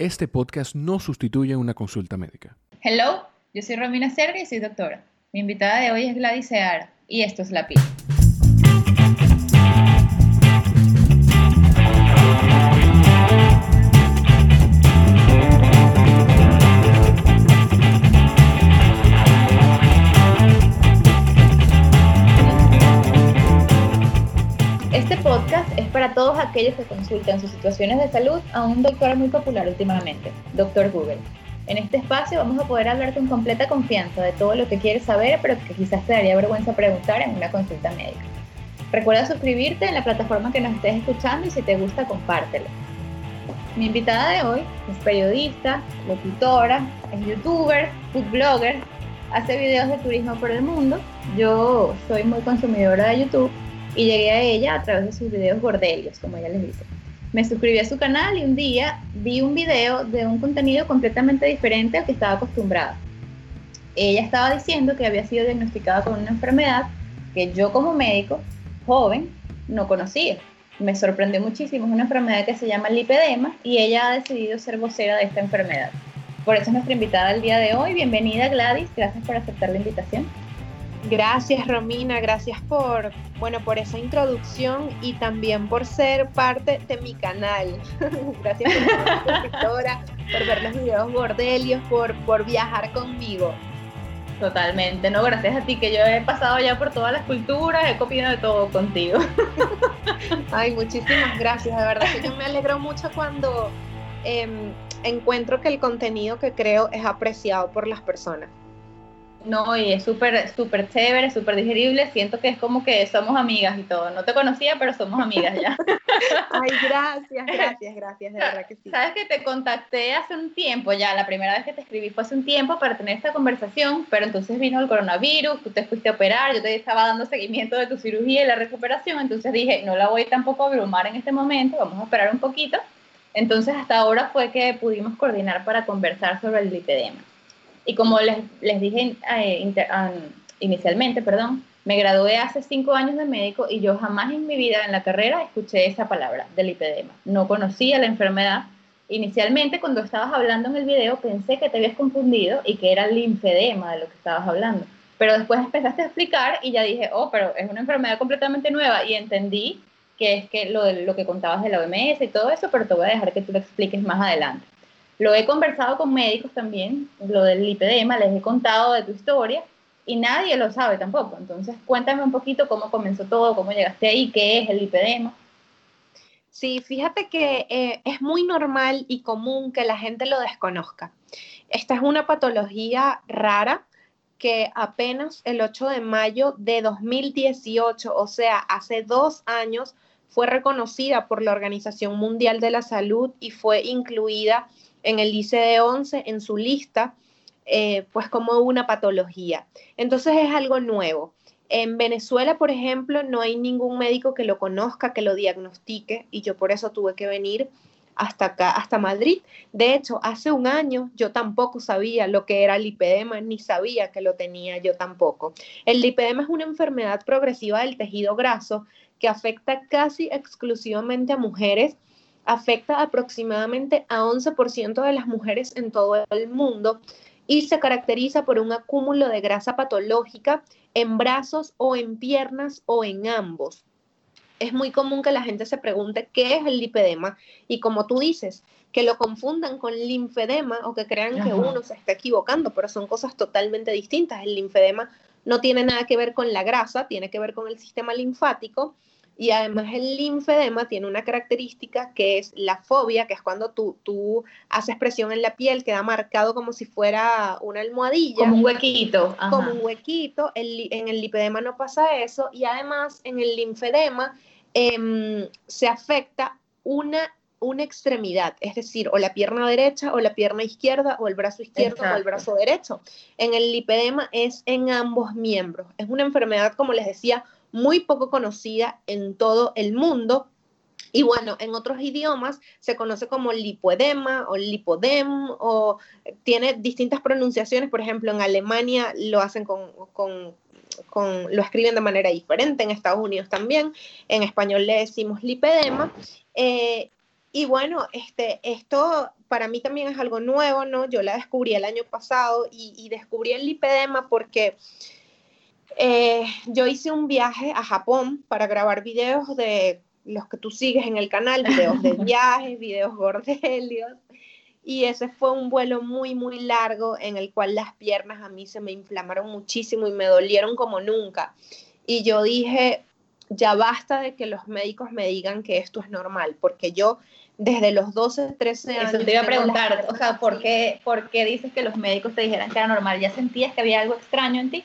Este podcast no sustituye una consulta médica. Hello, yo soy Romina Serga y soy doctora. Mi invitada de hoy es Gladys Seara y esto es La PIL. Aquellos que consultan sus situaciones de salud a un doctor muy popular últimamente, Doctor Google. En este espacio vamos a poder hablar con completa confianza de todo lo que quieres saber, pero que quizás te daría vergüenza preguntar en una consulta médica. Recuerda suscribirte en la plataforma que nos estés escuchando y si te gusta, compártelo. Mi invitada de hoy es periodista, locutora, es youtuber, food blogger, hace videos de turismo por el mundo. Yo soy muy consumidora de YouTube y llegué a ella a través de sus videos gordelios, como ella les dice. Me suscribí a su canal y un día vi un video de un contenido completamente diferente al que estaba acostumbrada. Ella estaba diciendo que había sido diagnosticada con una enfermedad que yo como médico, joven, no conocía. Me sorprendió muchísimo, es una enfermedad que se llama lipedema y ella ha decidido ser vocera de esta enfermedad. Por eso es nuestra invitada el día de hoy. Bienvenida Gladys, gracias por aceptar la invitación. Gracias Romina, gracias por, bueno, por esa introducción y también por ser parte de mi canal. gracias por ver los videos bordelios, por, por viajar conmigo. Totalmente, no, gracias a ti que yo he pasado ya por todas las culturas, he copiado de todo contigo. Ay, muchísimas gracias, de verdad que yo me alegro mucho cuando em, encuentro que el contenido que creo es apreciado por las personas. No, y es súper, súper chévere, súper digerible. Siento que es como que somos amigas y todo. No te conocía, pero somos amigas ya. Ay, gracias, gracias, gracias, de verdad que sí. Sabes que te contacté hace un tiempo ya, la primera vez que te escribí fue hace un tiempo para tener esta conversación, pero entonces vino el coronavirus, tú te fuiste a operar, yo te estaba dando seguimiento de tu cirugía y la recuperación, entonces dije, no la voy tampoco a abrumar en este momento, vamos a esperar un poquito. Entonces hasta ahora fue que pudimos coordinar para conversar sobre el lipedema. Y como les, les dije eh, inicialmente, perdón, me gradué hace cinco años de médico y yo jamás en mi vida en la carrera escuché esa palabra del lipedema. No conocía la enfermedad. Inicialmente, cuando estabas hablando en el video, pensé que te habías confundido y que era el linfedema de lo que estabas hablando. Pero después empezaste a explicar y ya dije, oh, pero es una enfermedad completamente nueva y entendí que es que lo, lo que contabas de la OMS y todo eso, pero te voy a dejar que tú lo expliques más adelante. Lo he conversado con médicos también, lo del lipedema, les he contado de tu historia y nadie lo sabe tampoco. Entonces, cuéntame un poquito cómo comenzó todo, cómo llegaste ahí, qué es el lipedema. Sí, fíjate que eh, es muy normal y común que la gente lo desconozca. Esta es una patología rara que apenas el 8 de mayo de 2018, o sea, hace dos años, fue reconocida por la Organización Mundial de la Salud y fue incluida en el ICD-11 en su lista, eh, pues como una patología. Entonces es algo nuevo. En Venezuela, por ejemplo, no hay ningún médico que lo conozca, que lo diagnostique, y yo por eso tuve que venir hasta acá, hasta Madrid. De hecho, hace un año yo tampoco sabía lo que era el lipedema, ni sabía que lo tenía yo tampoco. El lipedema es una enfermedad progresiva del tejido graso que afecta casi exclusivamente a mujeres afecta aproximadamente a 11% de las mujeres en todo el mundo y se caracteriza por un acúmulo de grasa patológica en brazos o en piernas o en ambos. Es muy común que la gente se pregunte qué es el lipedema y como tú dices, que lo confundan con linfedema o que crean que uno se está equivocando, pero son cosas totalmente distintas. El linfedema no tiene nada que ver con la grasa, tiene que ver con el sistema linfático y además el linfedema tiene una característica que es la fobia, que es cuando tú, tú haces presión en la piel, queda marcado como si fuera una almohadilla. Como un huequito. Como un huequito. en el lipedema no pasa eso. Y además en el linfedema em, se afecta una una extremidad, es decir, o la pierna derecha o la pierna izquierda o el brazo izquierdo o el brazo derecho. En el lipedema es en ambos miembros. Es una enfermedad, como les decía, muy poco conocida en todo el mundo. Y bueno, en otros idiomas se conoce como lipoedema o lipodem o tiene distintas pronunciaciones. Por ejemplo, en Alemania lo hacen con, con, lo escriben de manera diferente, en Estados Unidos también. En español le decimos lipedema. Eh, Y bueno, este, esto para mí también es algo nuevo, ¿no? Yo la descubrí el año pasado y, descubrí el lipedema porque eh, yo hice un viaje a Japón para grabar videos de los que tú sigues en el canal, videos de viajes, videos gordelios. Y ese fue un vuelo muy, muy largo en el cual las piernas a mí se me inflamaron muchísimo y me dolieron como nunca. Y yo dije, ya basta de que los médicos me digan que esto es normal, porque yo desde los 12, 13 años... Eso te iba a preguntar, o sea, ¿por qué, ¿por qué dices que los médicos te dijeran que era normal? ¿Ya sentías que había algo extraño en ti?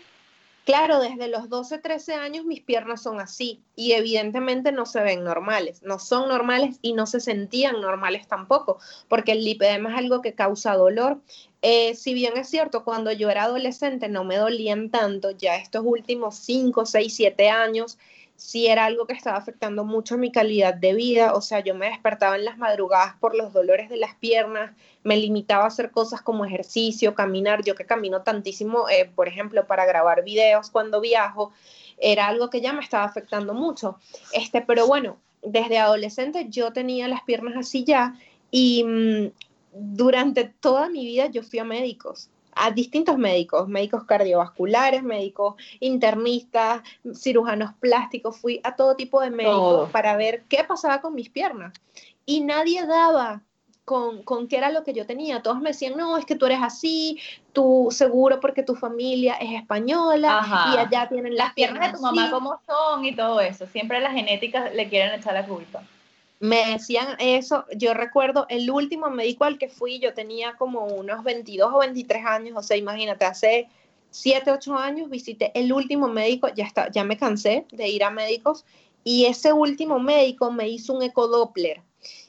Claro, desde los 12, 13 años mis piernas son así y evidentemente no se ven normales, no son normales y no se sentían normales tampoco, porque el lipedema es algo que causa dolor. Eh, si bien es cierto, cuando yo era adolescente no me dolían tanto, ya estos últimos 5, 6, 7 años sí era algo que estaba afectando mucho mi calidad de vida, o sea, yo me despertaba en las madrugadas por los dolores de las piernas, me limitaba a hacer cosas como ejercicio, caminar, yo que camino tantísimo, eh, por ejemplo, para grabar videos cuando viajo, era algo que ya me estaba afectando mucho. Este, pero bueno, desde adolescente yo tenía las piernas así ya y mm, durante toda mi vida yo fui a médicos a distintos médicos, médicos cardiovasculares, médicos internistas, cirujanos plásticos, fui a todo tipo de médicos para ver qué pasaba con mis piernas. Y nadie daba con, con, qué era lo que yo tenía. Todos me decían, no, es que tú eres así, tú seguro porque tu familia es española y allá tienen las, piernas, de tu mamá como son y todo eso. Siempre las genéticas le quieren echar la culpa me decían eso, yo recuerdo el último médico al que fui, yo tenía como unos 22 o 23 años, o sea, imagínate, hace 7, 8 años visité el último médico, ya, está, ya me cansé de ir a médicos, y ese último médico me hizo un ecodoppler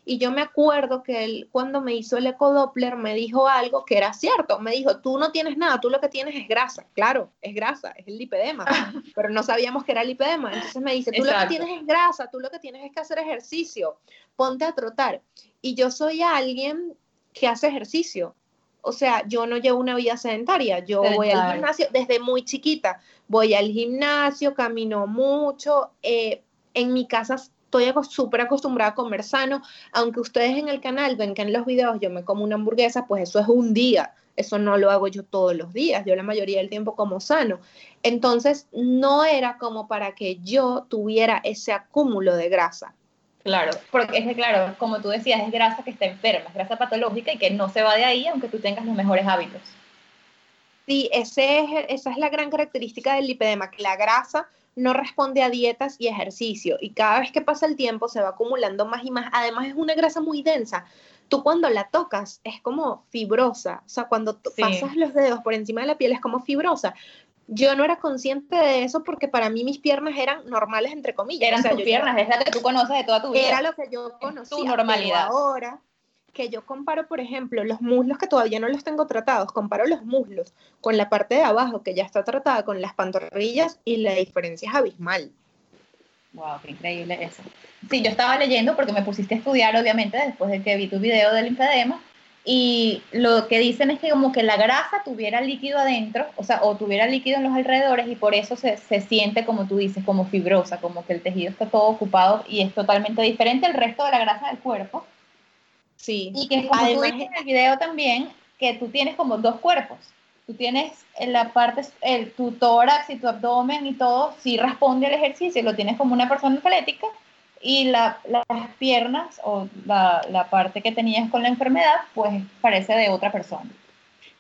y yo me acuerdo que él, cuando me hizo el ecodoppler, me dijo algo que era cierto. Me dijo, tú no tienes nada, tú lo que tienes es grasa. Claro, es grasa, es el lipedema, pero no sabíamos que era el lipedema. Entonces me dice, tú lo que tienes es grasa, tú lo que tienes es que hacer ejercicio, ponte a trotar. Y yo soy alguien que hace ejercicio. O sea, yo no llevo una vida sedentaria, yo voy al gimnasio desde muy chiquita, voy al gimnasio, camino mucho, eh, en mi casa estoy súper acostumbrada a comer sano, aunque ustedes en el canal ven que en los videos yo me como una hamburguesa, pues eso es un día, eso no lo hago yo todos los días, yo la mayoría del tiempo como sano. Entonces, no era como para que yo tuviera ese acúmulo de grasa. Claro, porque es que, claro, como tú decías, es grasa que está enferma, es grasa patológica y que no se va de ahí aunque tú tengas los mejores hábitos. Sí, ese es, esa es la gran característica del lipedema, que la grasa no responde a dietas y ejercicio y cada vez que pasa el tiempo se va acumulando más y más. Además es una grasa muy densa. Tú cuando la tocas es como fibrosa, o sea, cuando pasas los dedos por encima de la piel es como fibrosa. Yo no era consciente de eso porque para mí mis piernas eran normales, entre comillas. Eran tus piernas, es la que tú conoces de toda tu vida. Era lo que yo conocía. Tu normalidad. Ahora que yo comparo, por ejemplo, los muslos que todavía no los tengo tratados, comparo los muslos con la parte de abajo que ya está tratada con las pantorrillas y la diferencia es abismal. Wow, qué increíble eso. Sí, yo estaba leyendo porque me pusiste a estudiar, obviamente, después de que vi tu video del linfedema, y lo que dicen es que como que la grasa tuviera líquido adentro, o sea, o tuviera líquido en los alrededores y por eso se, se siente, como tú dices, como fibrosa, como que el tejido está todo ocupado y es totalmente diferente al resto de la grasa del cuerpo Sí. Y que como tú dices en el video también, que tú tienes como dos cuerpos. Tú tienes en la parte, el, tu tórax y tu abdomen y todo, sí responde al ejercicio, lo tienes como una persona atlética, y la, las piernas o la, la, parte que tenías con la enfermedad, pues parece de otra persona.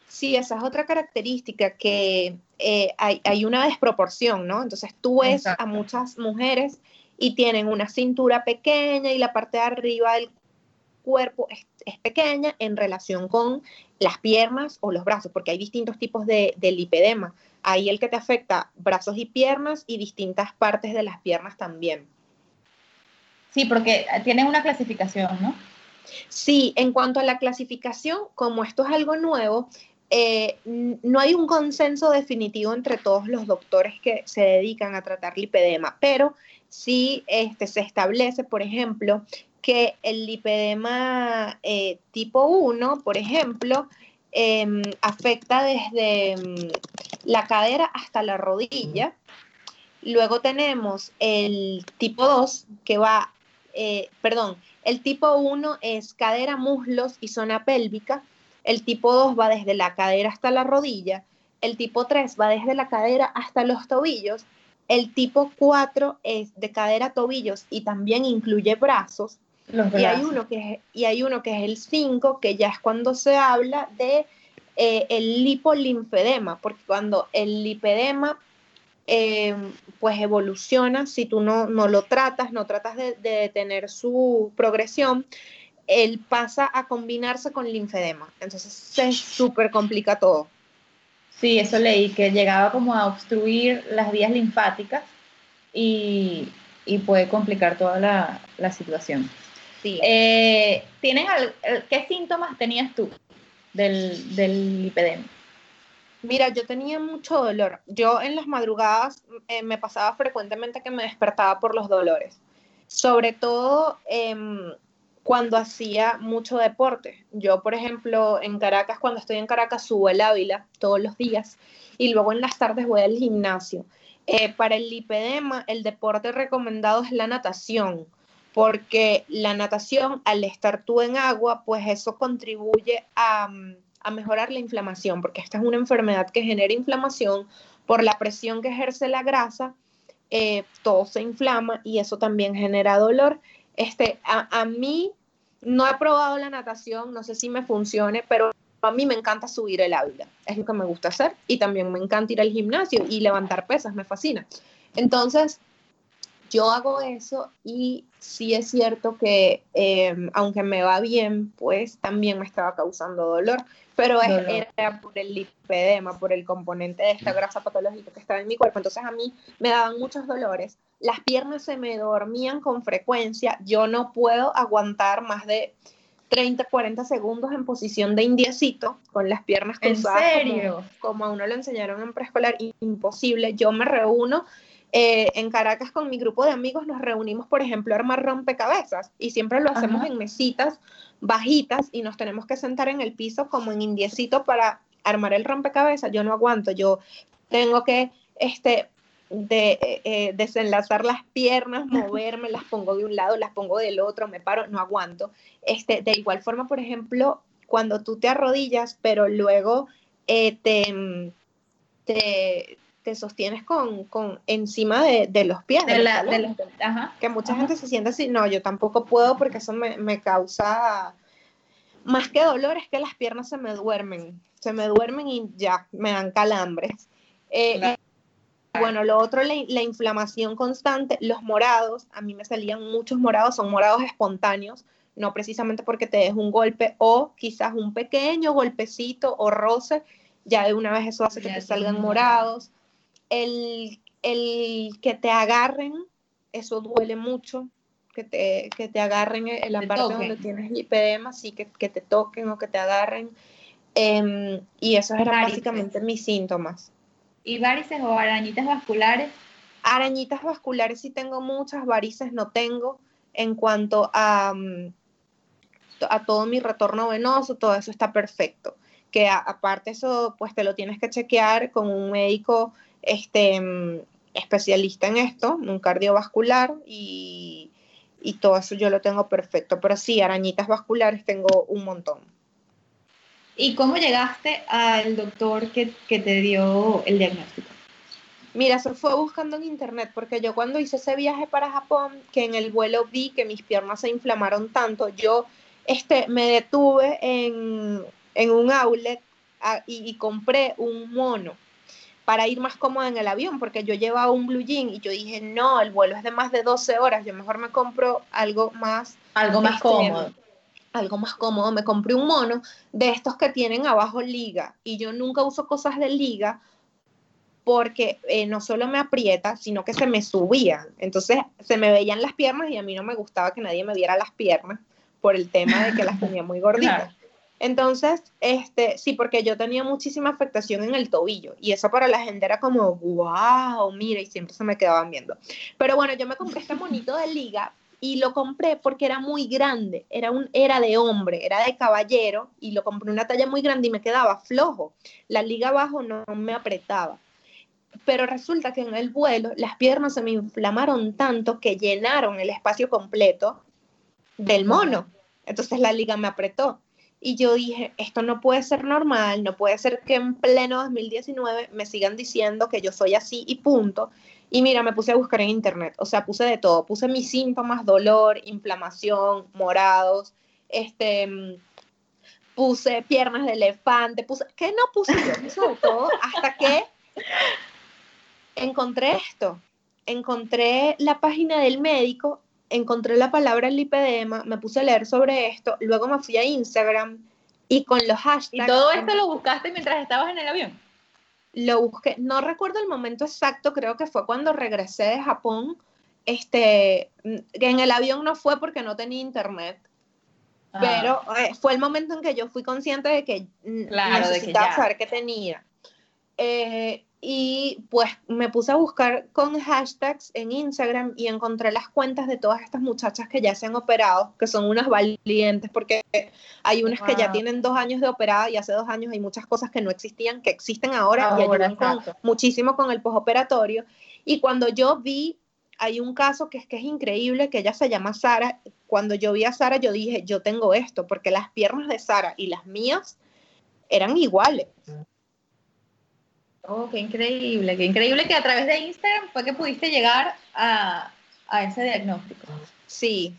Sí, esa es otra característica, que eh, hay, hay, una desproporción, ¿no? Entonces tú ves a muchas mujeres y tienen una cintura pequeña y la parte de arriba del cuerpo es, pequeña en relación con las piernas o los brazos, porque hay distintos tipos de, lipedema. Hay el que te afecta brazos y piernas y distintas partes de las piernas también. Sí, porque tienen una clasificación, ¿no? Sí, en cuanto a la clasificación, como esto es algo nuevo, eh, no hay un consenso definitivo entre todos los doctores que se dedican a tratar lipedema, pero sí este, se establece, por ejemplo, que el lipedema eh, tipo 1, por ejemplo, em, afecta desde mm, la cadera hasta la rodilla. Luego tenemos el tipo 2, que va, eh, perdón, El tipo 1 es cadera, muslos y zona pélvica. El tipo 2 va desde la cadera hasta la rodilla. El tipo 3 va desde la cadera hasta los tobillos. El tipo 4 es de cadera, tobillos y también incluye brazos. Y hay, uno que es, y hay uno que es el 5, que ya es cuando se habla de eh, el lipolinfedema, porque cuando el lipedema eh, pues evoluciona, si tú no, no lo tratas, no tratas de, de detener su progresión, él pasa a combinarse con linfedema. Entonces se súper complica todo. Sí, eso leí, que llegaba como a obstruir las vías linfáticas y, y puede complicar toda la, la situación. Sí. Eh, ¿tienen ¿Qué síntomas tenías tú del, del lipedema? Mira, yo tenía mucho dolor. Yo en las madrugadas eh, me pasaba frecuentemente que me despertaba por los dolores. Sobre todo eh, cuando hacía mucho deporte. Yo, por ejemplo, en Caracas, cuando estoy en Caracas, subo el Ávila todos los días y luego en las tardes voy al gimnasio. Eh, para el lipedema, el deporte recomendado es la natación, porque la natación, al estar tú en agua, pues eso contribuye a, a mejorar la inflamación, porque esta es una enfermedad que genera inflamación por la presión que ejerce la grasa, eh, todo se inflama y eso también genera dolor. Este, a, a, mí no he probado la natación, no sé si me funcione, pero a mí me encanta subir el ávila, es lo que me gusta hacer y también me encanta ir al gimnasio y levantar pesas, me fascina. Entonces, yo hago eso y sí es cierto que eh, aunque me va bien, pues también me estaba causando dolor, pero es, dolor. era por el lipedema, por el componente de esta grasa patológica que estaba en mi cuerpo. Entonces a mí me daban muchos dolores, las piernas se me dormían con frecuencia, yo no puedo aguantar más de 30, 40 segundos en posición de indiecito, con las piernas cruzadas. ¿En serio? Como, como a uno lo enseñaron en preescolar, imposible. Yo me reúno eh, en Caracas con mi grupo de amigos nos reunimos, por ejemplo, a armar rompecabezas y siempre lo hacemos Ajá. en mesitas bajitas y nos tenemos que sentar en el piso como en indiecito para armar el rompecabezas. Yo no aguanto, yo tengo que este, de, eh, eh desenlazar las piernas, moverme, las pongo de un lado, las pongo del otro, me paro, no aguanto. Este, de igual forma, por ejemplo, cuando tú te arrodillas, pero luego eh, te, te, te sostienes con, con encima de, de, los pies. De la, de los, ajá, que mucha ajá. gente se siente así, no, yo tampoco puedo porque eso me, me, causa, más que dolor, es que las piernas se me duermen, se me duermen y ya, me dan calambres. Eh, claro. y, bueno, lo otro, la, la, inflamación constante, los morados, a mí me salían muchos morados, son morados espontáneos, no precisamente porque te des un golpe o quizás un pequeño golpecito o roce, ya de una vez eso hace que ya te salgan morados el, el que te agarren, eso duele mucho, que te, que te agarren en la te parte toquen. donde tienes lipedema, sí, que, que, te toquen o que te agarren. Eh, y esos eran varices. básicamente mis síntomas. ¿Y varices o arañitas vasculares? Arañitas vasculares sí tengo muchas, varices no tengo. En cuanto a, mm, a todo mi retorno venoso, todo eso está perfecto. Que a, aparte eso, pues te lo tienes que chequear con un médico este, especialista en esto, un cardiovascular y, y todo eso yo lo tengo perfecto. Pero sí, arañitas vasculares tengo un montón. ¿Y cómo llegaste al doctor que, que, te dio el diagnóstico? Mira, se fue buscando en internet, porque yo cuando hice ese viaje para Japón, que en el vuelo vi que mis piernas se inflamaron tanto, yo este, me detuve en, en un outlet a, y, y compré un mono para ir más cómoda en el avión, porque yo llevaba un blue jean y yo dije, no, el vuelo es de más de 12 horas, yo mejor me compro algo más... Algo más cómodo. Algo más cómodo, me compré un mono de estos que tienen abajo liga y yo nunca uso cosas de liga porque eh, no solo me aprieta, sino que se me subían. Entonces se me veían las piernas y a mí no me gustaba que nadie me viera las piernas por el tema de que las tenía muy gorditas. Claro. Entonces, este, sí, porque yo tenía muchísima afectación en el tobillo y eso para la gente era como, wow, mira, y siempre se me quedaban viendo. Pero bueno, yo me compré este monito de liga y lo compré porque era muy grande, era, un, era de hombre, era de caballero y lo compré una talla muy grande y me quedaba flojo. La liga abajo no me apretaba. Pero resulta que en el vuelo las piernas se me inflamaron tanto que llenaron el espacio completo del mono. Entonces la liga me apretó. Y yo dije, esto no puede ser normal, no puede ser que en pleno 2019 me sigan diciendo que yo soy así y punto. Y mira, me puse a buscar en internet, o sea, puse de todo, puse mis síntomas, dolor, inflamación, morados, este, puse piernas de elefante, puse, ¿qué no puse yo? Puse de todo hasta que encontré esto, encontré la página del médico, encontré la palabra lipedema, me puse a leer sobre esto, luego me fui a Instagram y con los hashtags... ¿Y todo esto lo buscaste mientras estabas en el avión? Lo busqué, no recuerdo el momento exacto, creo que fue cuando regresé de Japón, este, en el avión no fue porque no tenía internet, ah. pero eh, fue el momento en que yo fui consciente de que necesitaba saber qué tenía. Eh, y pues me puse a buscar con hashtags en Instagram y encontré las cuentas de todas estas muchachas que ya se han operado, que son unas valientes, porque hay unas que ya tienen dos años de operada y hace dos años hay muchas cosas que no existían, que existen ahora, y ayudan muchísimo con el postoperatorio. Y cuando yo vi, hay un caso que es que es increíble, que ella se llama Sara. Cuando yo vi a Sara, yo dije, yo tengo esto, porque las piernas de Sara y las mías eran iguales. Oh, qué increíble, qué increíble que a través de Instagram fue que pudiste llegar a, ese diagnóstico. Sí,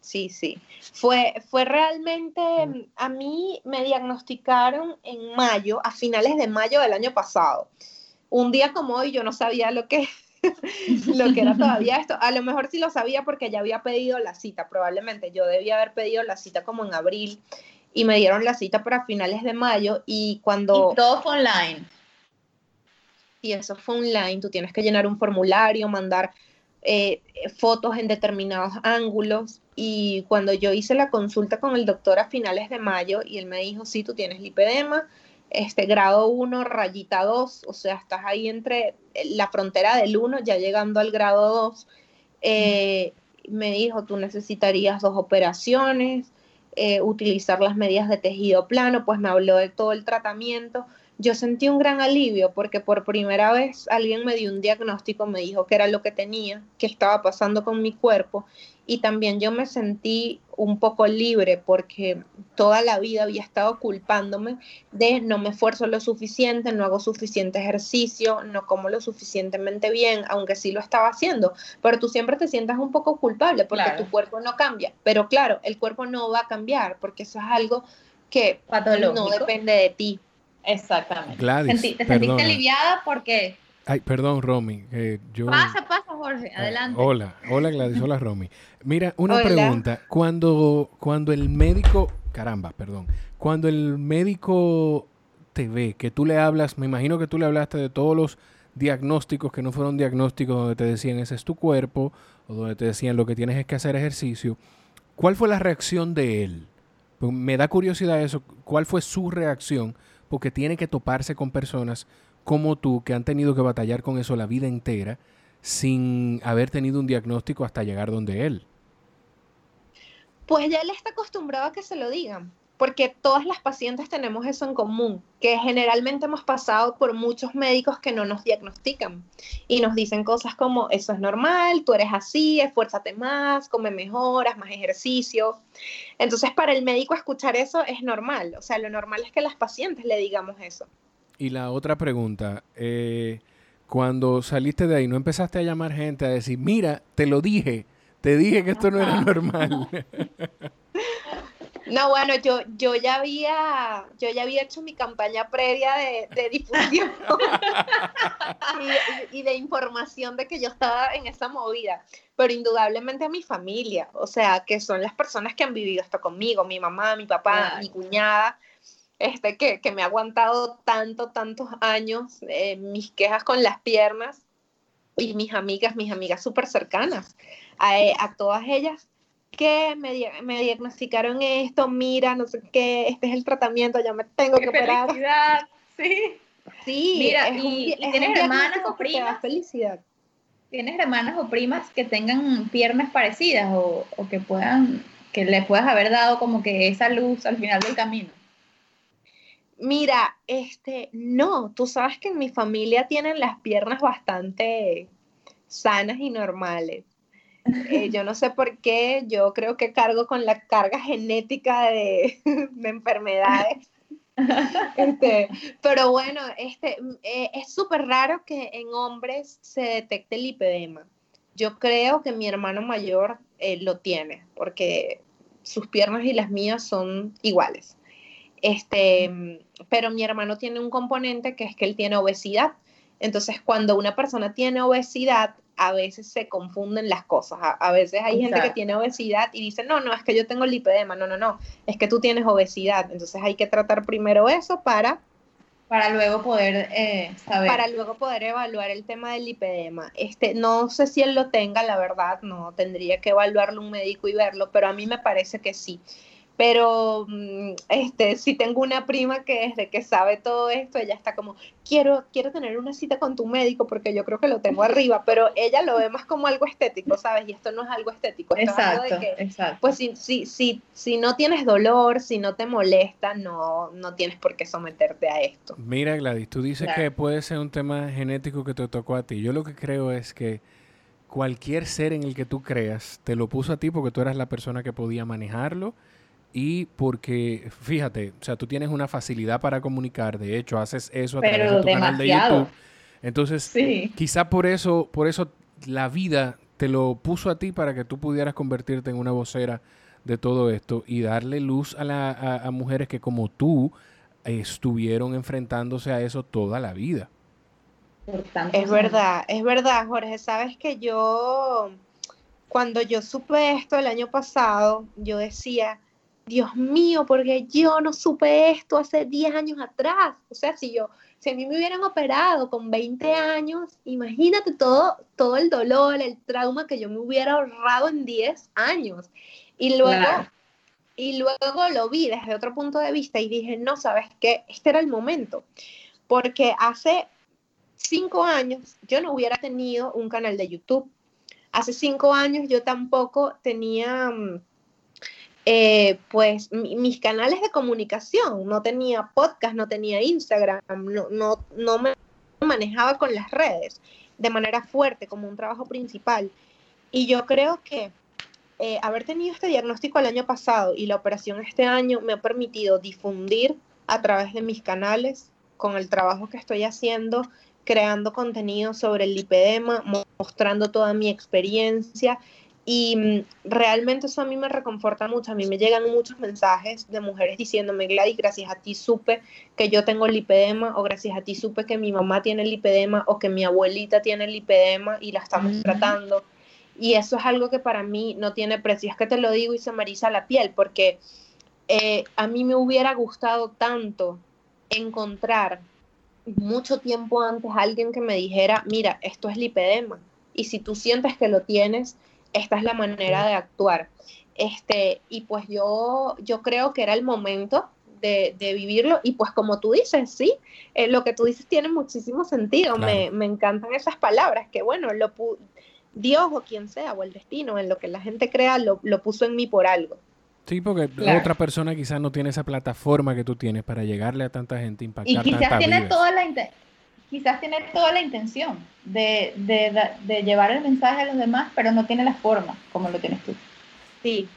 sí, sí. Fue, fue realmente, a mí me diagnosticaron en mayo, a finales de mayo del año pasado. Un día como hoy yo no sabía lo que, lo que era todavía esto. A lo mejor sí lo sabía porque ya había pedido la cita, probablemente. Yo debía haber pedido la cita como en abril y me dieron la cita para finales de mayo y cuando... Y todo fue online y eso fue online, tú tienes que llenar un formulario, mandar eh, fotos en determinados ángulos y cuando yo hice la consulta con el doctor a finales de mayo y él me dijo, sí, tú tienes lipedema, este grado 1, rayita 2, o sea, estás ahí entre la frontera del 1, ya llegando al grado 2, eh, me dijo, tú necesitarías dos operaciones, eh, utilizar las medidas de tejido plano, pues me habló de todo el tratamiento yo sentí un gran alivio porque por primera vez alguien me dio un diagnóstico, me dijo que era lo que tenía, que estaba pasando con mi cuerpo y también yo me sentí un poco libre porque toda la vida había estado culpándome de no me esfuerzo lo suficiente, no hago suficiente ejercicio, no como lo suficientemente bien, aunque sí lo estaba haciendo, pero tú siempre te sientas un poco culpable porque tu cuerpo no cambia, pero claro, el cuerpo no va a cambiar porque eso es algo que no depende de ti. Exactamente. Gladys, ¿Te sentiste aliviada porque... Ay, perdón, Romy. Eh, yo... Pasa, pasa, Jorge, ah, adelante. hola, hola Gladys, hola Romy. Mira, una pregunta. Cuando, cuando el médico, caramba, perdón, cuando el médico te ve, que tú le hablas, me imagino que tú le hablaste de todos los diagnósticos que no fueron diagnósticos donde te decían ese es tu cuerpo o donde te decían lo que tienes es que hacer ejercicio. ¿Cuál fue la reacción de él? Pues me da curiosidad eso. ¿Cuál fue su reacción? Porque tiene que toparse con personas como tú que han tenido que batallar con eso la vida entera sin haber tenido un diagnóstico hasta llegar donde él. Pues ya él está acostumbrado a que se lo digan porque todas las pacientes tenemos eso en común, que generalmente hemos pasado por muchos médicos que no nos diagnostican y nos dicen cosas como, eso es normal, tú eres así, esfuérzate más, come mejor, haz más ejercicio. Entonces, para el médico escuchar eso es normal, o sea, lo normal es que las pacientes le digamos eso. Y la otra pregunta, eh, cuando saliste de ahí, ¿no empezaste a llamar gente a decir, mira, te lo dije, te dije que esto no era normal? No, bueno, yo, yo ya había, yo ya había hecho mi campaña previa de, difusión y, de información de que yo estaba en esa movida, pero indudablemente a mi familia, o sea, que son las personas que han vivido esto conmigo, mi mamá, mi papá, mi cuñada, este, que, me ha aguantado tanto, tantos años, eh, mis quejas con las piernas y mis amigas, mis amigas súper cercanas, a, a todas ellas que me, me, diagnosticaron esto, mira, no sé qué, este es el tratamiento, ya me tengo que operar. Felicidad, sí. Sí, mira, y, tienes hermanas o primas. Felicidad. ¿Tienes hermanas o primas que tengan piernas parecidas o, o que puedan, que le puedas haber dado como que esa luz al final del camino? Mira, este, no, tú sabes que en mi familia tienen las piernas bastante sanas y normales. Eh, yo no sé por qué, yo creo que cargo con la carga genética de, enfermedades. Este, pero bueno, este, eh, es súper raro que en hombres se detecte el lipedema. Yo creo que mi hermano mayor eh, lo tiene, porque sus piernas y las mías son iguales. Este, pero mi hermano tiene un componente que es que él tiene obesidad. Entonces, cuando una persona tiene obesidad, a veces se confunden las cosas. A, veces hay gente que tiene obesidad y dice, no, no, es que yo tengo lipedema. No, no, no, es que tú tienes obesidad. Entonces hay que tratar primero eso para... Para luego poder eh, saber. Para luego poder evaluar el tema del lipedema. Este, no sé si él lo tenga, la verdad, no, tendría que evaluarlo un médico y verlo, pero a mí me parece que sí pero mm, este, si tengo una prima que desde que sabe todo esto, ella está como, quiero, quiero tener una cita con tu médico porque yo creo que lo tengo arriba, pero ella lo ve más como algo estético, ¿sabes? Y esto no es algo estético. exacto, exacto. Pues si, si, si, si no tienes dolor, si no te molesta, no, no tienes por qué someterte a esto. Mira, Gladys, tú dices que puede ser un tema genético que te tocó a ti. Yo lo que creo es que cualquier ser en el que tú creas te lo puso a ti porque tú eras la persona que podía manejarlo y porque, fíjate, o sea, tú tienes una facilidad para comunicar, de hecho, haces eso a través de tu canal de YouTube. Entonces, quizá por eso, por eso la vida te lo puso a ti para que tú pudieras convertirte en una vocera de todo esto y darle luz a, la, a, mujeres que como tú estuvieron enfrentándose a eso toda la vida. Es verdad, es verdad, Jorge. Sabes que yo, cuando yo supe esto el año pasado, yo decía, Dios mío, porque yo no supe esto hace 10 años atrás. O sea, si yo, si a mí me hubieran operado con 20 años, imagínate todo, todo el dolor, el trauma que yo me hubiera ahorrado en 10 años. Y luego, y luego lo vi desde otro punto de vista y dije, no, sabes qué, este era el momento. Porque hace 5 años yo no hubiera tenido un canal de YouTube. Hace 5 años yo tampoco tenía mm, eh, pues mis canales de comunicación, no tenía podcast, no tenía Instagram, no, no, no me manejaba con las redes de manera fuerte como un trabajo principal. Y yo creo que eh, haber tenido este diagnóstico el año pasado y la operación este año me ha permitido difundir a través de mis canales con el trabajo que estoy haciendo, creando contenido sobre el lipedema, mostrando toda mi experiencia y mm, realmente eso a mí me reconforta mucho. A mí me llegan muchos mensajes de mujeres diciéndome, Gladys, gracias a ti supe que yo tengo lipedema, o gracias a ti supe que mi mamá tiene lipedema, o que mi abuelita tiene lipedema y la estamos tratando. Y eso es algo que para mí no tiene precio. Es que te lo digo y se me eriza la piel, porque eh, a mí me hubiera gustado tanto encontrar mucho tiempo antes alguien que me dijera, mira, esto es lipedema. Y si tú sientes que lo tienes, esta es la manera de actuar. Este, y pues yo, yo creo que era el momento de, vivirlo y pues como tú dices, sí, eh, lo que tú dices tiene muchísimo sentido, me, encantan esas palabras, que bueno, lo Dios o quien sea, o el destino, en lo que la gente crea, lo, puso en mí por algo. Sí, porque otra persona quizás no tiene esa plataforma que tú tienes para llegarle a tanta gente, impactar Y quizás tiene toda la quizás tiene toda la intención de, llevar el mensaje a los demás, pero no tiene la forma como lo tienes tú. Sí.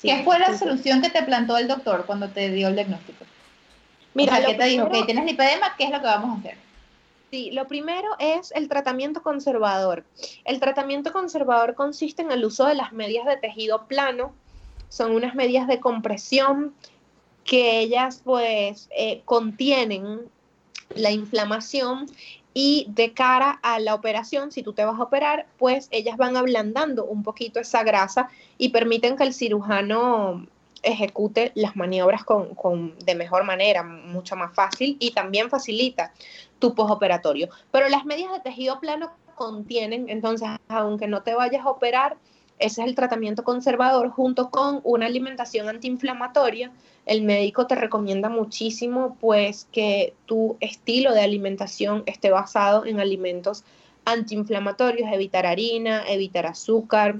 ¿Qué fue la solución que te plantó el doctor cuando te dio el diagnóstico? Mira, ¿qué te dijo? Tienes lipedema, ¿qué es lo que vamos a hacer? Sí, lo primero es el tratamiento conservador. El tratamiento conservador consiste en el uso de las medias de tejido plano. Son unas medias de compresión que ellas pues eh, contienen la inflamación y de cara a la operación, si tú te vas a operar, pues ellas van ablandando un poquito esa grasa y permiten que el cirujano ejecute las maniobras con, de mejor manera, mucho más fácil y también facilita tu postoperatorio. Pero las medias de tejido plano contienen, entonces, aunque no te vayas a operar, ese es el tratamiento conservador junto con una alimentación antiinflamatoria. El médico te recomienda muchísimo pues que tu estilo de alimentación esté basado en alimentos antiinflamatorios, evitar harina, evitar azúcar,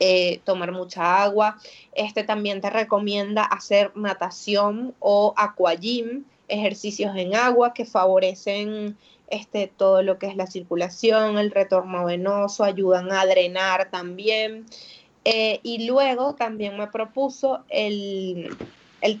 eh, tomar mucha agua. Este también te recomienda hacer natación o aquagym, ejercicios en agua que favorecen este, todo lo que es la circulación, el retorno venoso, ayudan a drenar también. Eh, y luego también me propuso el,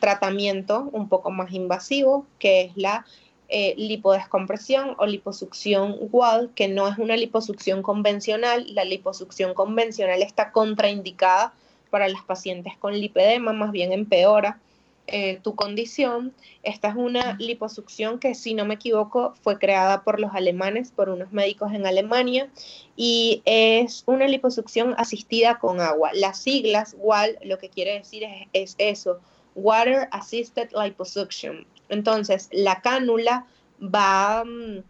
tratamiento un poco más invasivo, que es la eh, lipodescompresión o liposucción WAD, que no es una liposucción convencional. La liposucción convencional está contraindicada para las pacientes con lipedema, más bien empeora eh, tu condición. Esta es una liposucción que, si no me equivoco, fue creada por los alemanes, por unos médicos en Alemania, y es una liposucción asistida con agua. Las siglas WAL lo que quiere decir es, eso, Water Assisted Liposuction. Entonces, la cánula va mm,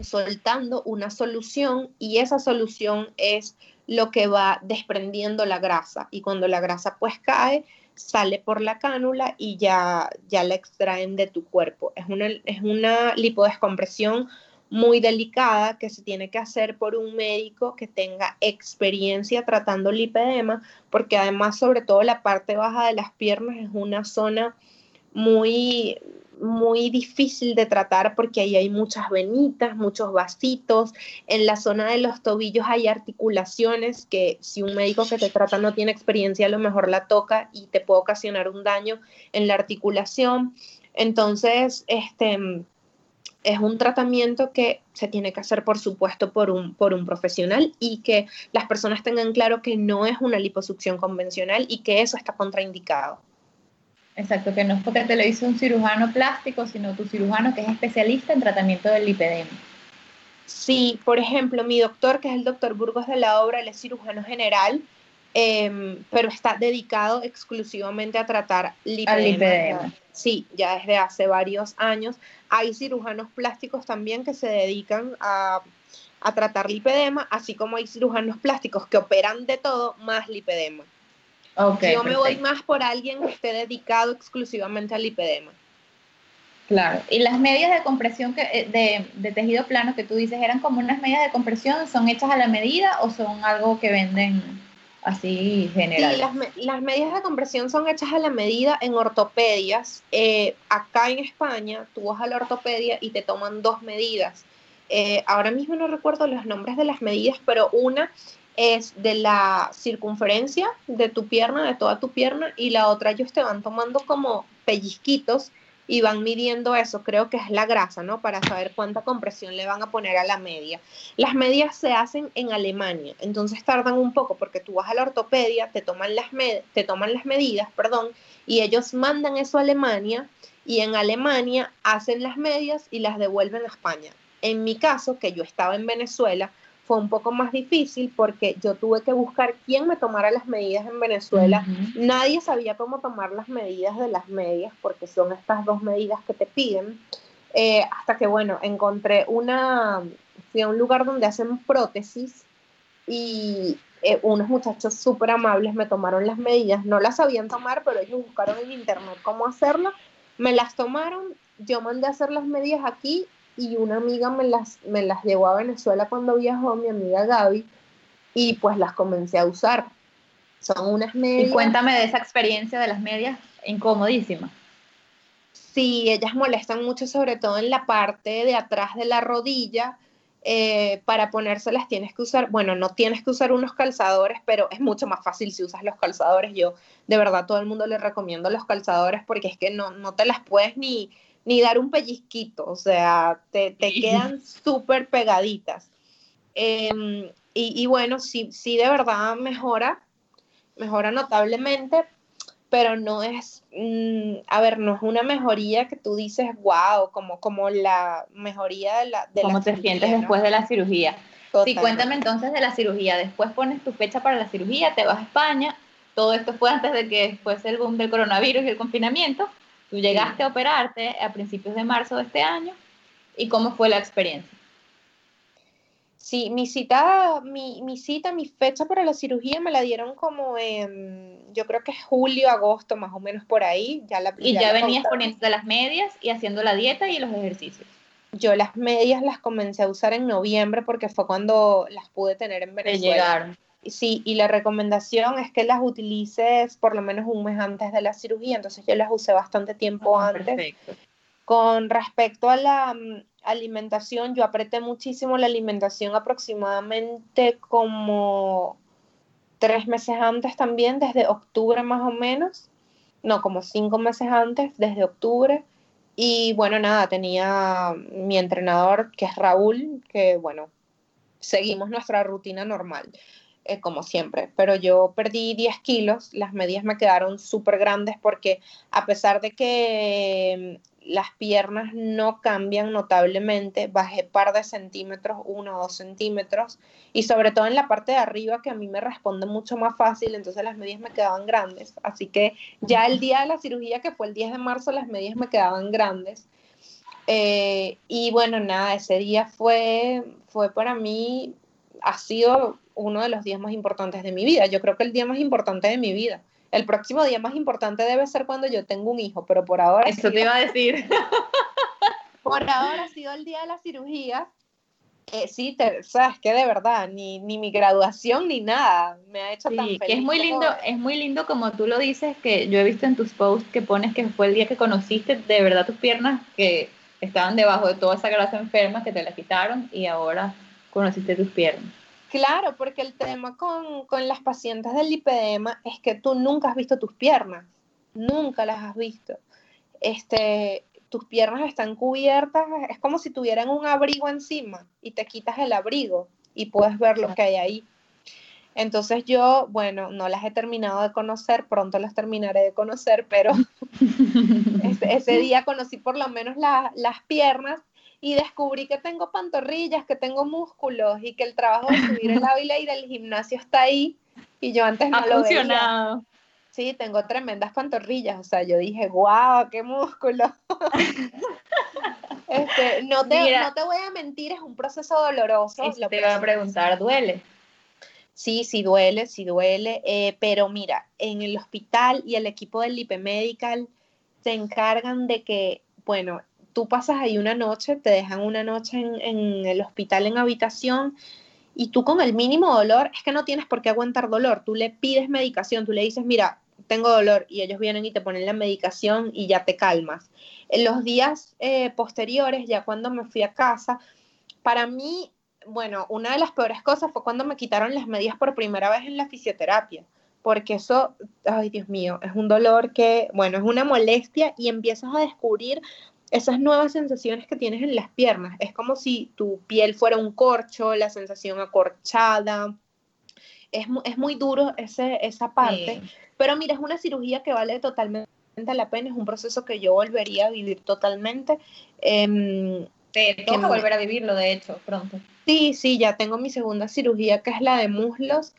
soltando una solución y esa solución es lo que va desprendiendo la grasa y cuando la grasa pues cae sale por la cánula y ya, ya la extraen de tu cuerpo. Es una, es una lipodescompresión muy delicada que se tiene que hacer por un médico que tenga experiencia tratando lipedema, porque además sobre todo la parte baja de las piernas es una zona muy muy difícil de tratar porque ahí hay muchas venitas, muchos vasitos. En la zona de los tobillos hay articulaciones que si un médico que te trata no tiene experiencia, a lo mejor la toca y te puede ocasionar un daño en la articulación. Entonces, este es un tratamiento que se tiene que hacer, por supuesto, por un, por un profesional y que las personas tengan claro que no es una liposucción convencional y que eso está contraindicado. Exacto, que no es porque te lo hizo un cirujano plástico, sino tu cirujano que es especialista en tratamiento del lipedema. Sí, por ejemplo, mi doctor, que es el doctor Burgos de la obra, él es cirujano general, em, pero está dedicado exclusivamente a tratar lipedema. Sí, ya desde hace varios años. Hay cirujanos plásticos también que se dedican a, a tratar lipedema, así como hay cirujanos plásticos que operan de todo más lipedema. Yo me voy más por alguien que esté dedicado exclusivamente al lipedema. Claro. ¿Y las medias de compresión que, eh, de, tejido plano que tú dices eran como unas medias de compresión? ¿Son hechas a la medida o son algo que venden así general? Sí, las, medias de compresión son hechas a la medida en ortopedias. Eh, acá en España tú vas a la ortopedia y te toman dos medidas. Eh, ahora mismo no recuerdo los nombres de las medidas, pero una es de la circunferencia de tu pierna, de toda tu pierna, y la otra ellos te van tomando como pellizquitos y van midiendo eso, creo que es la grasa, ¿no? Para saber cuánta compresión le van a poner a la media. Las medias se hacen en Alemania, entonces tardan un poco porque tú vas a la ortopedia, te toman las, te toman las medidas, perdón, y ellos mandan eso a Alemania y en Alemania hacen las medias y las devuelven a España. En mi caso, que yo estaba en Venezuela, fue un poco más difícil porque yo tuve que buscar quién me tomara las medidas en Venezuela. Nadie sabía cómo tomar las medidas de las medias porque son estas dos medidas que te piden. Eh, hasta que, bueno, encontré una, fui a un lugar donde hacen prótesis y eh, unos muchachos súper amables me tomaron las medidas. No las sabían tomar, pero ellos buscaron en internet cómo hacerlo. Me las tomaron, yo mandé a hacer las medidas aquí y una amiga me las, me las llevó a Venezuela cuando viajó, mi amiga Gaby, y pues las comencé a usar. Son unas medias. Y cuéntame de esa experiencia de las medias incomodísimas. Sí, ellas molestan mucho, sobre todo en la parte de atrás de la rodilla. Eh, para ponérselas tienes que usar, bueno, no tienes que usar unos calzadores, pero es mucho más fácil si usas los calzadores. Yo de verdad todo el mundo le recomiendo los calzadores porque es que no, no te las puedes ni, ni dar un pellizquito, o sea, te, quedan súper pegaditas. Em, y, bueno, sí, sí de verdad mejora, mejora notablemente, pero no es, mm, a ver, no es una mejoría que tú dices, wow, como, como la mejoría de la... De ¿Cómo te sientes después de la cirugía? Sí, cuéntame entonces de la cirugía. Después pones tu fecha para la cirugía, te vas a España. Todo esto fue antes de que fuese el boom del coronavirus y el confinamiento. Tú llegaste a operarte a principios de marzo de este año y cómo fue la experiencia. Sí, mi cita, mi, mi, cita, mi fecha para la cirugía me la dieron como en, yo creo que es julio, agosto, más o menos por ahí. Ya la, y ya, venías poniendo las medias y haciendo la dieta y los ejercicios. Yo las medias las comencé a usar en noviembre porque fue cuando las pude tener en Venezuela. llegaron. Sí, y la recomendación es que las utilices por lo menos un mes antes de la cirugía, entonces yo las usé bastante tiempo ah, antes. Con respecto a la, alimentación, yo apreté muchísimo la alimentación aproximadamente como tres meses antes también, desde octubre más o menos, no, como cinco meses antes, desde octubre. Y bueno, nada, tenía mi entrenador, que es Raúl, que bueno, seguimos nuestra rutina normal. Eh, como siempre, pero yo perdí 10 kilos, las medias me quedaron súper grandes porque a pesar de que mm, las piernas no cambian notablemente, bajé par de centímetros, uno o dos centímetros, y sobre todo en la parte de arriba que a mí me responde mucho más fácil, entonces las medias me quedaban grandes, así que ya el día de la cirugía, que fue el 10 de marzo, las medias me quedaban grandes. Eh, y bueno, nada, ese día fue, fue para mí, ha sido uno de los días más importantes de mi vida. Yo creo que el día más importante de mi vida. El próximo día más importante debe ser cuando yo tengo un hijo, pero por ahora... Eso te iba a decir. por ahora ha sido el día de la cirugía. Eh, sí, te, sabes que de verdad, ni, ni, mi graduación ni nada me ha hecho tan feliz. Que es muy lindo, es muy lindo como tú lo dices, que yo he visto en tus posts que pones que fue el día que conociste de verdad tus piernas que estaban debajo de toda esa grasa enferma que te la quitaron y ahora conociste tus piernas. Claro, porque el tema con, las pacientes del lipedema es que tú nunca has visto tus piernas, nunca las has visto. Este, tus piernas están cubiertas, es como si tuvieran un abrigo encima y te quitas el abrigo y puedes ver lo que hay ahí. Entonces yo, bueno, no las he terminado de conocer, pronto las terminaré de conocer, pero ese, día conocí por lo menos las piernas y descubrí que tengo pantorrillas, que tengo músculos y que el trabajo de subir el ávila y del gimnasio está ahí y yo antes no ha lo funcionado. Sí, tengo tremendas pantorrillas, o sea, yo dije, wow, qué músculo. este, no, te, no te voy a mentir, es un proceso doloroso. Lo te voy a preguntar, ¿duele? Sí, sí duele, sí duele, eh, pero mira, en el hospital y el equipo del Lipe Medical se encargan de que, bueno, tú pasas ahí una noche, te dejan una noche en, el hospital en habitación y tú con el mínimo dolor, es que no tienes por qué aguantar dolor, tú le pides medicación, tú le dices, mira, tengo dolor y ellos vienen y te ponen la medicación y ya te calmas. En los días eh, posteriores, ya cuando me fui a casa, para mí, bueno, una de las peores cosas fue cuando me quitaron las medias por primera vez en la fisioterapia, porque eso, ay Dios mío, es un dolor que, bueno, es una molestia y empiezas a descubrir esas nuevas sensaciones que tienes en las piernas. Es como si tu piel fuera un corcho, la sensación acorchada. Es, es muy duro ese, esa parte. Pero mira, es una cirugía que vale totalmente la pena. Es un proceso que yo volvería a vivir totalmente. Eh, Te toca volver a vivirlo, de hecho, pronto. Sí, sí, ya tengo mi segunda cirugía, que es la de muslos.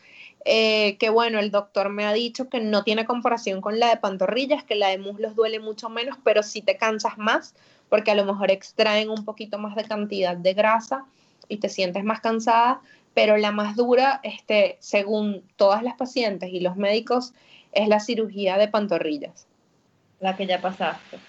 Eh, que bueno, el doctor me ha dicho que no tiene comparación con la de pantorrillas, que la de muslos duele mucho menos, pero sí te cansas más, porque a lo mejor extraen un poquito más de cantidad de grasa y te sientes más cansada, pero la más dura, este, según todas las pacientes y los médicos, es la cirugía de pantorrillas. La que ya pasaste.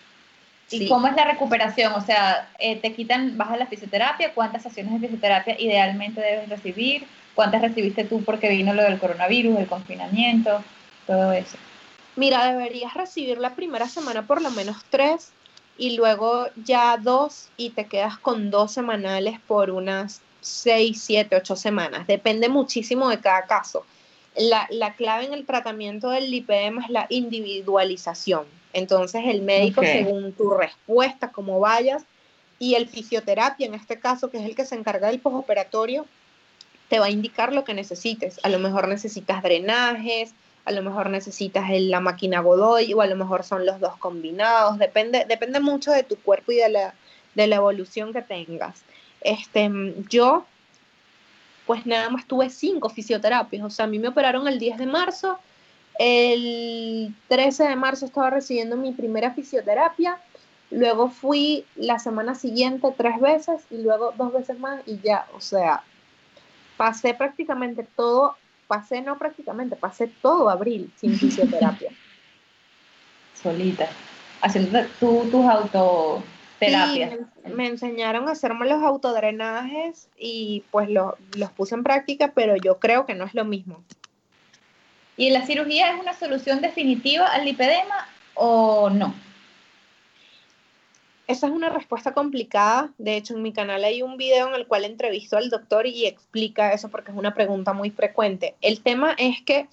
¿Y cómo es la recuperación? O sea, eh, te quitan, vas a la fisioterapia, ¿cuántas sesiones de fisioterapia idealmente debes recibir? ¿Cuántas recibiste tú porque vino lo del coronavirus, el confinamiento, todo eso? Mira, deberías recibir la primera semana por lo menos tres y luego ya dos y te quedas con dos semanales por unas seis, siete, ocho semanas. Depende muchísimo de cada caso. La, la clave en el tratamiento del lipedema es la individualización. Entonces el médico, según tu respuesta, cómo vayas, y el fisioterapia, en este caso, que es el que se encarga del postoperatorio, te va a indicar lo que necesites. A lo mejor necesitas drenajes, a lo mejor necesitas la máquina Godoy o a lo mejor son los dos combinados. Depende, depende mucho de tu cuerpo y de la, de la evolución que tengas. Este, yo, pues nada más tuve cinco fisioterapias. O sea, a mí me operaron el 10 de marzo. El 13 de marzo estaba recibiendo mi primera fisioterapia. Luego fui la semana siguiente tres veces y luego dos veces más y ya, o sea, pasé prácticamente todo, pasé no prácticamente, pasé todo abril sin fisioterapia. Solita, haciendo tú tus autoterapias. Sí, me, enseñaron a hacerme los autodrenajes y pues los puse en práctica, pero yo creo que no es lo mismo. ¿Y la cirugía es una solución definitiva al lipedema o no? Esa es una respuesta complicada. De hecho, en mi canal hay un video en el cual entrevisto al doctor y explica eso porque es una pregunta muy frecuente. El tema es que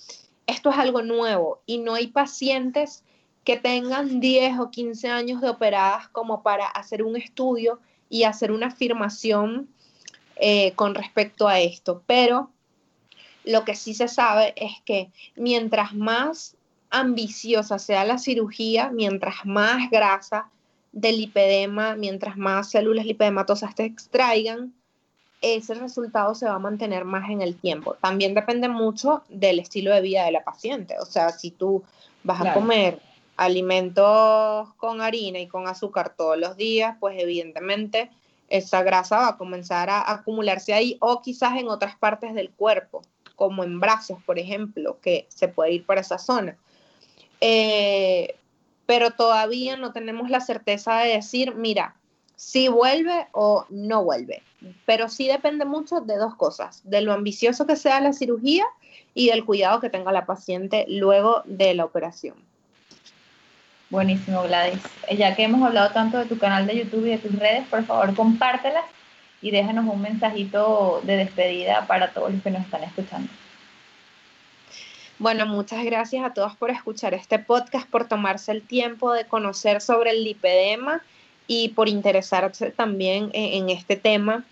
esto es algo nuevo y no hay pacientes que tengan 10 o 15 años de operadas como para hacer un estudio y hacer una afirmación eh, con respecto a esto. Pero lo que sí se sabe es que mientras más ambiciosa sea la cirugía, mientras más grasa del lipedema, mientras más células lipedematosas te extraigan, ese resultado se va a mantener más en el tiempo. También depende mucho del estilo de vida de la paciente. O sea, si tú vas a comer alimentos con harina y con azúcar todos los días, pues evidentemente esa grasa va a comenzar a acumularse ahí o quizás en otras partes del cuerpo, como en brazos, por ejemplo, que se puede ir por esa zona. Eh, pero todavía no tenemos la certeza de decir, mira, si vuelve o no vuelve. Pero sí depende mucho de dos cosas, de lo ambicioso que sea la cirugía y del cuidado que tenga la paciente luego de la operación. Buenísimo, Gladys. Ya que hemos hablado tanto de tu canal de YouTube y de tus redes, por favor, compártelas y déjanos un mensajito de despedida para todos los que nos están escuchando. Bueno, muchas gracias a todos por escuchar este podcast, por tomarse el tiempo de conocer sobre el lipedema y por interesarse también en, este tema.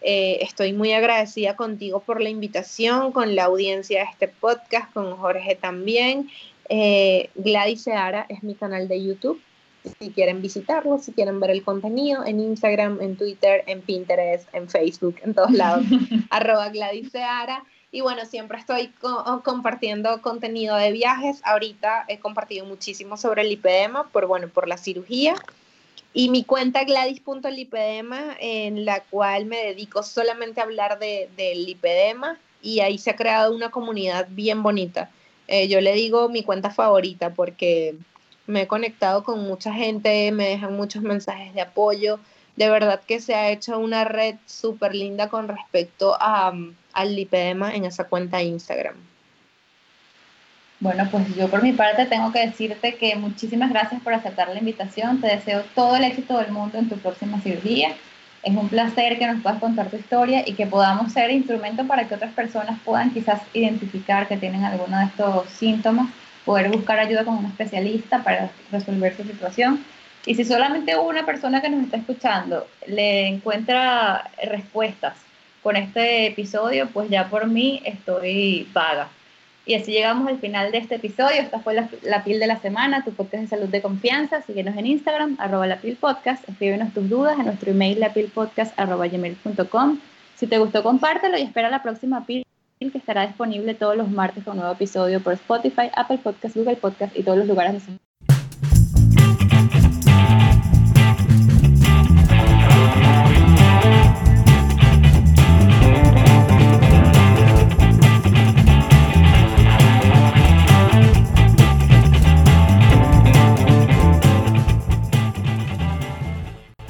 Eh, estoy muy agradecida contigo por la invitación, con la audiencia de este podcast, con Jorge también. Eh, Gladys Seara es mi canal de YouTube. Si quieren visitarlo, si quieren ver el contenido, en Instagram, en Twitter, en Pinterest, en Facebook, en todos lados, arroba Gladys Seara. Y bueno, siempre estoy compartiendo contenido de viajes. Ahorita he compartido muchísimo sobre el lipedema, por, bueno, por la cirugía. Y mi cuenta gladys.lipedema, en la cual me dedico solamente a hablar del de lipedema. Y ahí se ha creado una comunidad bien bonita. Eh, yo le digo mi cuenta favorita porque me he conectado con mucha gente, me dejan muchos mensajes de apoyo. De verdad que se ha hecho una red súper linda con respecto a al lipedema en esa cuenta de Instagram. Bueno, pues yo por mi parte tengo que decirte que muchísimas gracias por aceptar la invitación. Te deseo todo el éxito del mundo en tu próxima cirugía. Es un placer que nos puedas contar tu historia y que podamos ser instrumento para que otras personas puedan quizás identificar que tienen alguno de estos síntomas, poder buscar ayuda con un especialista para resolver su situación. Y si solamente una persona que nos está escuchando le encuentra respuestas con este episodio, pues ya por mí estoy paga. Y así llegamos al final de este episodio. Esta fue la, la de la semana, tu podcast de salud de confianza. Síguenos en Instagram, arroba la podcast. Escríbenos tus dudas en nuestro email, lapilpodcast, arroba gmail.com. Si te gustó, compártelo y espera la próxima pil que estará disponible todos los martes con un nuevo episodio por Spotify, Apple Podcast, Google Podcast y todos los lugares de